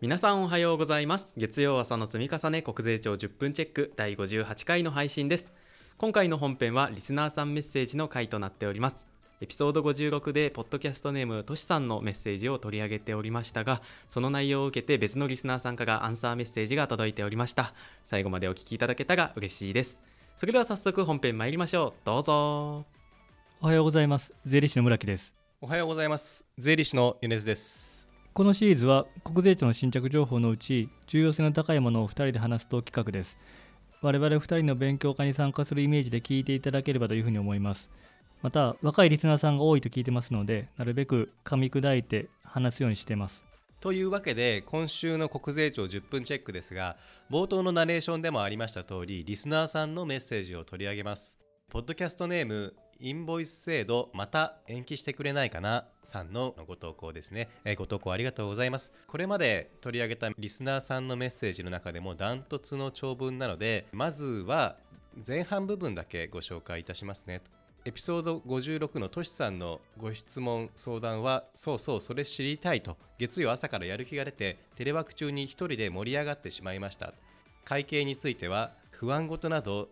皆さんおはようございます。月曜朝の積み重ね国税庁10分チェック第58回の配信です。今回の本編はリスナーさんメッセージの回となっております。エピソード56でポッドキャストネームとしさんのメッセージを取り上げておりましたがその内容を受けて別のリスナーさんからアンサーメッセージが届いておりました。最後までお聞きいただけたら嬉しいです。それでは早速本編参りましょう。どうぞ。おはようございます。税理士の村木です。おはようございます。税理士の米津ですこのシリーズは国税庁の新着情報のうち重要性の高いものを2人で話すと企画です。我々2人の勉強会に参加するイメージで聞いていただければというふうに思います。また若いリスナーさんが多いと聞いてますのでなるべく噛み砕いて話すようにしています。というわけで今週の国税庁10分チェックですが冒頭のナレーションでもありました通りリスナーさんのメッセージを取り上げます。ポッドキャストネームインボイス制度また延期してくれないかなさんのご投稿ですね、えー、ご投稿ありがとうございます。これまで取り上げたリスナーさんのメッセージの中でもダントツの長文なのでまずは前半部分だけご紹介いたしますね。エピソード56のトシさんのご質問相談はそうそうそれ知りたいと月曜朝からやる気が出てテレワーク中に一人で盛り上がってしまいました。会計については不安事など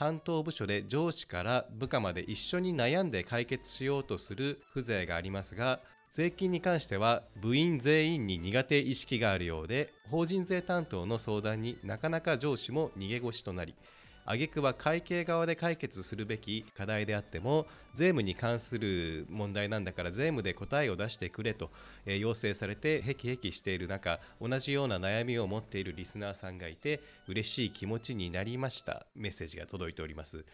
担当部署で上司から部下まで一緒に悩んで解決しようとする風情がありますが税金に関しては部員全員に苦手意識があるようで法人税担当の相談になかなか上司も逃げ腰となり挙句は会計側で解決するべき課題であっても税務に関する問題なんだから税務で答えを出してくれと、え、要請されてへきへきしている中同じような悩みを持っているリスナーさんがいて嬉しい気持ちになりました。メッセージが届いております。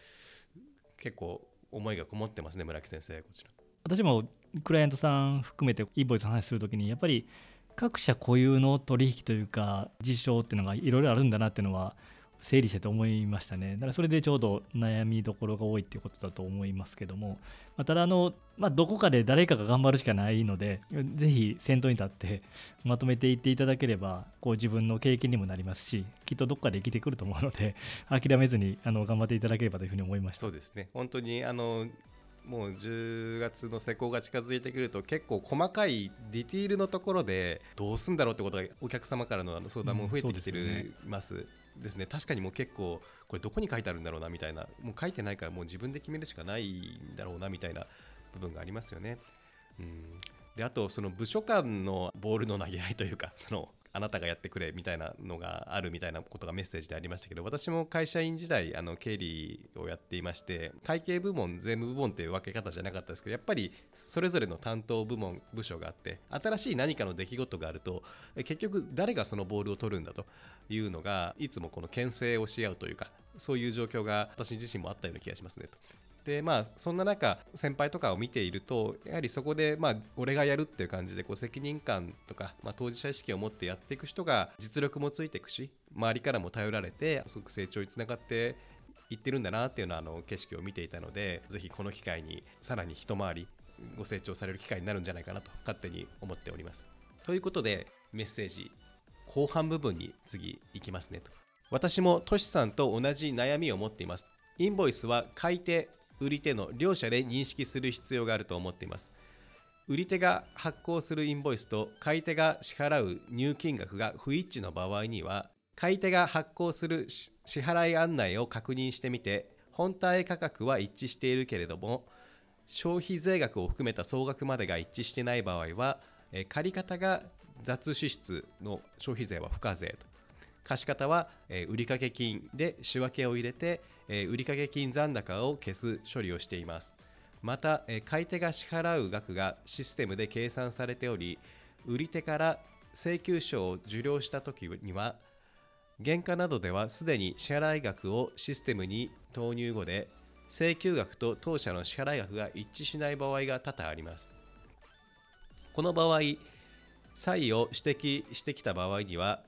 結構思いがこもってますね村木先生こちら。私もクライアントさん含めてインボイスの話するときにやっぱり各社固有の取引というか事象っていうのがいろいろあるんだなっていうのは整理してて思いましたね。だからそれでちょうど悩みどころが多いっていうことだと思いますけども、まあ、ただあの、まあ、どこかで誰かが頑張るしかないので、ぜひ先頭に立って まとめていっていただければ、こう自分の経験にもなりますし、きっとどっかで生きてくると思うので、諦めずにあの頑張っていただければというふうに思いました。そうですね本当にあのもう10月の施行が近づいてくると結構細かいディティールのところでどうすんだろうってことがお客様からの相談も増えてきてるます。ですね確かにもう結構これどこに書いてあるんだろうなみたいなもう書いてないからもう自分で決めるしかないんだろうなみたいな部分がありますよね。うんであとその部署間のボールの投げ合いというかそのあなたがやってくれみたいなのがあるみたいなことがメッセージでありましたけど私も会社員時代あの経理をやっていまして会計部門税務部門っていう分け方じゃなかったですけどやっぱりそれぞれの担当部門部署があって新しい何かの出来事があると結局誰がそのボールを取るんだというのがいつもこの牽制をし合うというかそういう状況が私自身もあったような気がしますねと。でまあそんな中先輩とかを見ているとやはりそこでまあ俺がやるっていう感じでこう責任感とか、まあ、当事者意識を持ってやっていく人が実力もついていくし周りからも頼られてすごく成長につながっていってるんだなっていうのはあの景色を見ていたのでぜひこの機会にさらに一回りご成長される機会になるんじゃないかなと勝手に思っております。ということでメッセージ後半部分に次いきますねと。私もトシさんと同じ悩みを持っています。インボイスは買い手売り手の両者で認識する必要があると思っています。売り手が発行するインボイスと買い手が支払う入金額が不一致の場合には、買い手が発行する支払い案内を確認してみて、本体価格は一致しているけれども、消費税額を含めた総額までが一致してない場合は、借方が雑支出の消費税は不課税と。貸方は売掛金で仕分けを入れてえ売掛金残高を消す処理をしています。またえ、買い手が支払う額がシステムで計算されており、売り手から請求書を受領したときには、原価などではすでに支払額をシステムに投入後で、請求額と当社の支払額が一致しない場合が多々あります。この場合、差異を指摘してきた場合には、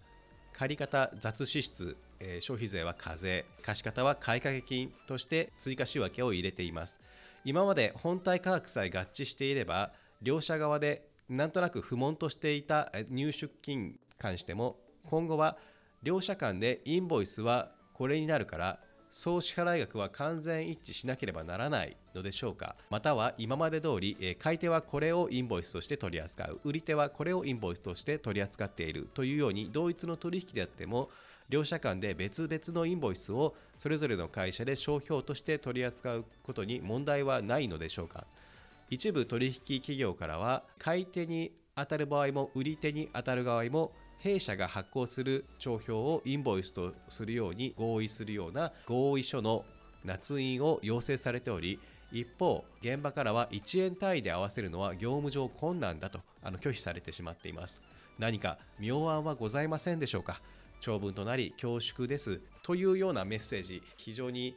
借方雑支出え、消費税は課税貸方は買掛金として追加仕分けを入れています。今まで本体価格さえ合致していれば両者側でなんとなく不問としていた入出金に関しても今後は両者間でインボイスはこれになるから総支払額は完全一致しなければならないのでしょうか。または今まで通り、買い手はこれをインボイスとして取り扱う。売り手はこれをインボイスとして取り扱っているというように同一の取引であっても両者間で別々のインボイスをそれぞれの会社で商標として取り扱うことに問題はないのでしょうか？一部取引企業からは買い手に当たる場合も売り手に当たる場合も弊社が発行する帳票をインボイスとするように合意するような合意書の捺印を要請されており一方現場からは1円単位で合わせるのは業務上困難だとあの拒否されてしまっています。何か妙案はございませんでしょうか？長文となり恐縮です。というようなメッセージ。非常に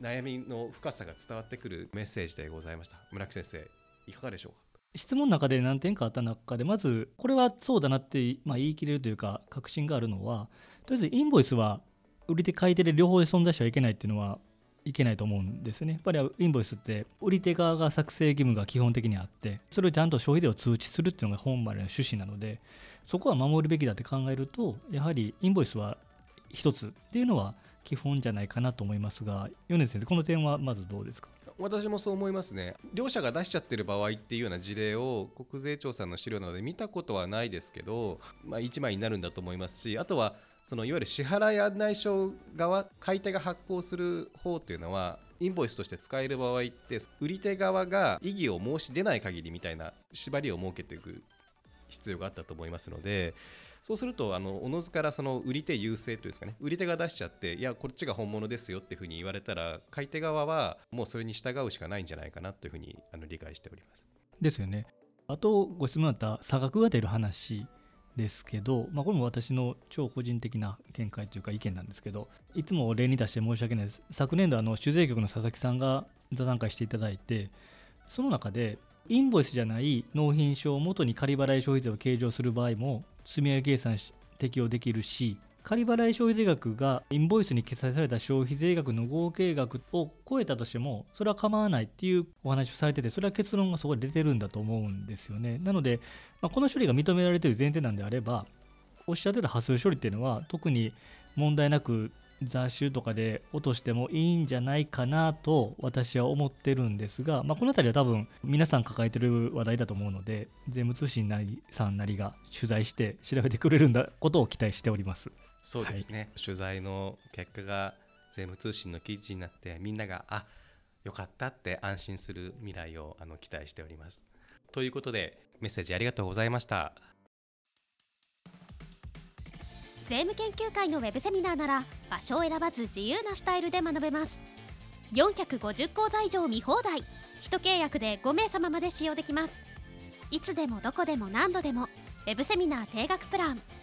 悩みの深さが伝わってくるメッセージでございました。村木先生いかがでしょうか？質問の中で何点かあった中でまずこれはそうだなって、まあ、言い切れるというか確信があるのはとりあえずインボイスは売り手買い手で両方で存在してはいけないっていうのはいけないと思うんですよね。やっぱりインボイスって売り手側が作成義務が基本的にあってそれをちゃんと消費税を通知するっていうのが本来の趣旨なのでそこは守るべきだって考えるとやはりインボイスは一つっていうのは基本じゃないかなと思いますが米津先生この点はまずどうですか？私もそう思いますね両者が出しちゃってる場合っていうような事例を国税庁さんの資料などで見たことはないですけど、まあ、1枚になるんだと思いますしあとはそのいわゆる支払い案内書側買い手が発行する方っていうのはインボイスとして使える場合って売り手側が異議を申し出ない限りみたいな縛りを設けていく必要があったと思いますのでそうするとあのおのずからその売り手優勢というんですかね売り手が出しちゃっていやこっちが本物ですよっていうふうに言われたら買い手側はもうそれに従うしかないんじゃないかなというふうにあの理解しております。ですよね。あとご質問あった差額が出る話ですけど、まあ、これも私の超個人的な見解というか意見なんですけどいつも例に出して申し訳ないです。昨年度あの酒税局の佐々木さんが座談会していただいてその中でインボイスじゃない納品書を元に仮払い消費税を計上する場合も積み上げ計算し適用できるし仮払い消費税額がインボイスに記載された消費税額の合計額を超えたとしてもそれは構わないっていうお話をされててそれは結論がそこで出てるんだと思うんですよねなので、まあ、この処理が認められている前提なんであればおっしゃってた波数処理っていうのは特に問題なく雑種とかで落としてもいいんじゃないかなと私は思ってるんですが、まあ、この辺りは多分皆さん抱えてる話題だと思うので税務通信なりさんなりが取材して調べてくれるんだことを期待しております。そうですね、取材の結果が税務通信の記事になってみんながあよかったって安心する未来をあの期待しております。ということでメッセージありがとうございました。税務研究会のウェブセミナーなら場所を選ばず自由なスタイルで学べます。450講座以上見放題。一契約で5名様まで使用できます。いつでもどこでも何度でもウェブセミナー定額プラン。え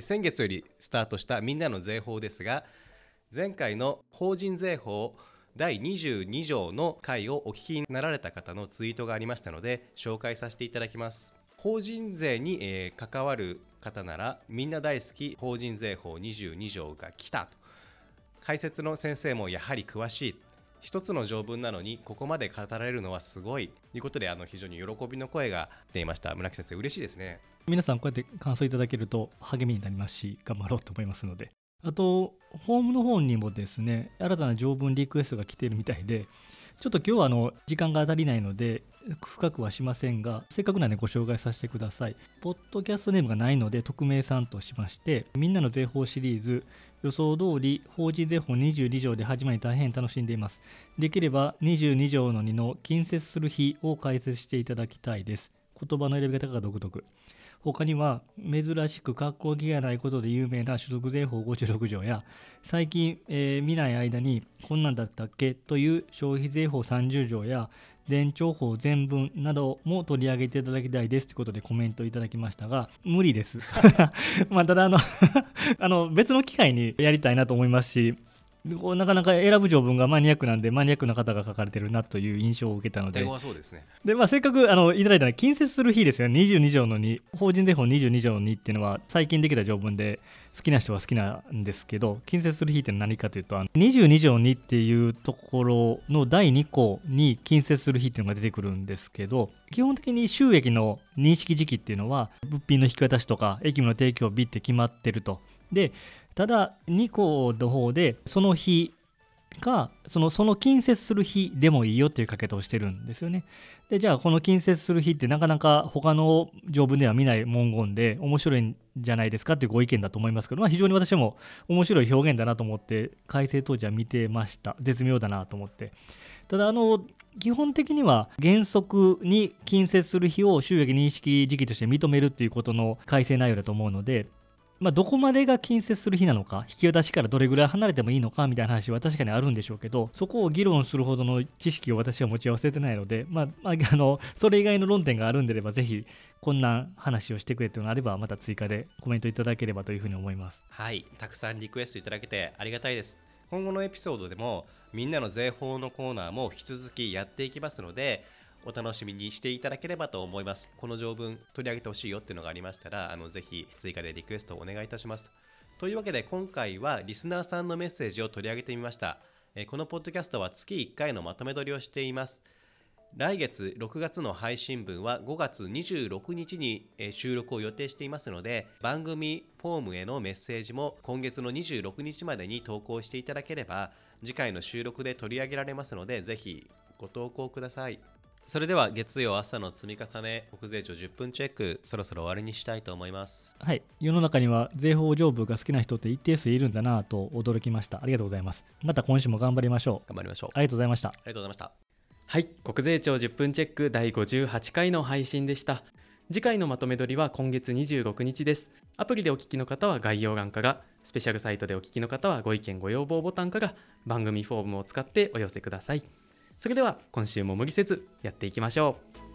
先月よりスタートしたみんなの税法ですが前回の法人税法第22条の回をお聞きになられた方のツイートがありましたので紹介させていただきます。法人税に、えー関わる方ならみんな大好き法人税法22条が来たと。解説の先生もやはり詳しい一つの条文なのにここまで語られるのはすごい。ということであの非常に喜びの声が出ました。村木先生嬉しいですね。皆さんこうやって感想いただけると励みになりますし頑張ろうと思いますので。あとホームの方にもですね新たな条文リクエストが来ているみたいでちょっと今日はあの時間が足りないので深くはしませんがせっかくなんでご紹介させてください。ポッドキャストネームがないので匿名さんとしましてみんなの税法シリーズ予想通り法人税法22条で始まり大変楽しんでいます。できれば22条の2の近接する日を解説していただきたいです。言葉の選び方が独特。他には珍しく格好気がないことで有名な所得税法56条や最近、えー見ない間にこんなんだったっけという消費税法30条や伝承法全文なども取り上げていただきたいですということでコメントいただきましたが無理です。まあただあの あの別の機会にやりたいなと思いますしこうなかなか選ぶ条文がマニアックなんでマニアックな方が書かれてるなという印象を受けたので。英語はそうですね。で、まあ、せっかくあのいただいたのは近接する日ですよね、22条の2、法人税法22条の2っていうのは、最近できた条文で、好きな人は好きなんですけど、近接する日って何かというと、あの22条2っていうところの第2項に近接する日っていうのが出てくるんですけど、基本的に収益の認識時期っていうのは、物品の引き渡しとか、駅務の提供日って決まってると。で、ただ、2項の方で、その日かそのその近接する日でもいいよっていう書き方をしてるんですよね。でじゃあこの近接する日ってなかなか他の条文では見ない文言で面白いんじゃないですかっていうご意見だと思いますけど、まあ、非常に私も面白い表現だなと思って改正当時は見てました絶妙だなと思ってただあの基本的には原則に近接する日を収益認識時期として認めるっていうことの改正内容だと思うのでまあ、どこまでが近接する日なのか、引き渡しからどれぐらい離れてもいいのかみたいな話は確かにあるんでしょうけど、そこを議論するほどの知識を私は持ち合わせてないので、まあ、まあ、あのそれ以外の論点があるんであれば、ぜひこんな話をしてくれというのがあれば、また追加でコメントいただければというふうに思います。はい、たくさんリクエストいただけてありがたいです。今後のエピソードでも、みんなの税法のコーナーも引き続きやっていきますので、お楽しみにしていただければと思います。この条文取り上げてほしいよっていうのがありましたら、あのぜひ追加でリクエストをお願いいたします。というわけで今回はリスナーさんのメッセージを取り上げてみました。このポッドキャストは月1回のまとめ撮りをしています。来月6月の配信分は5月26日に収録を予定していますので番組フォームへのメッセージも今月の26日までに投稿していただければ次回の収録で取り上げられますのでぜひご投稿ください。それでは月曜朝の積み重ね国税庁10分チェックそろそろ終わりにしたいと思います。はい。世の中には税法上部が好きな人って一定数いるんだなと驚きました。ありがとうございます。また今週も頑張りましょう。頑張りましょう。ありがとうございました。ありがとうございました。はい。国税庁10分チェック第58回の配信でした。次回のまとめ撮りは今月26日です。アプリでお聞きの方は概要欄からスペシャルサイトでお聞きの方はご意見ご要望ボタンから番組フォームを使ってお寄せくださいそれでは今週も無理せずやっていきましょう。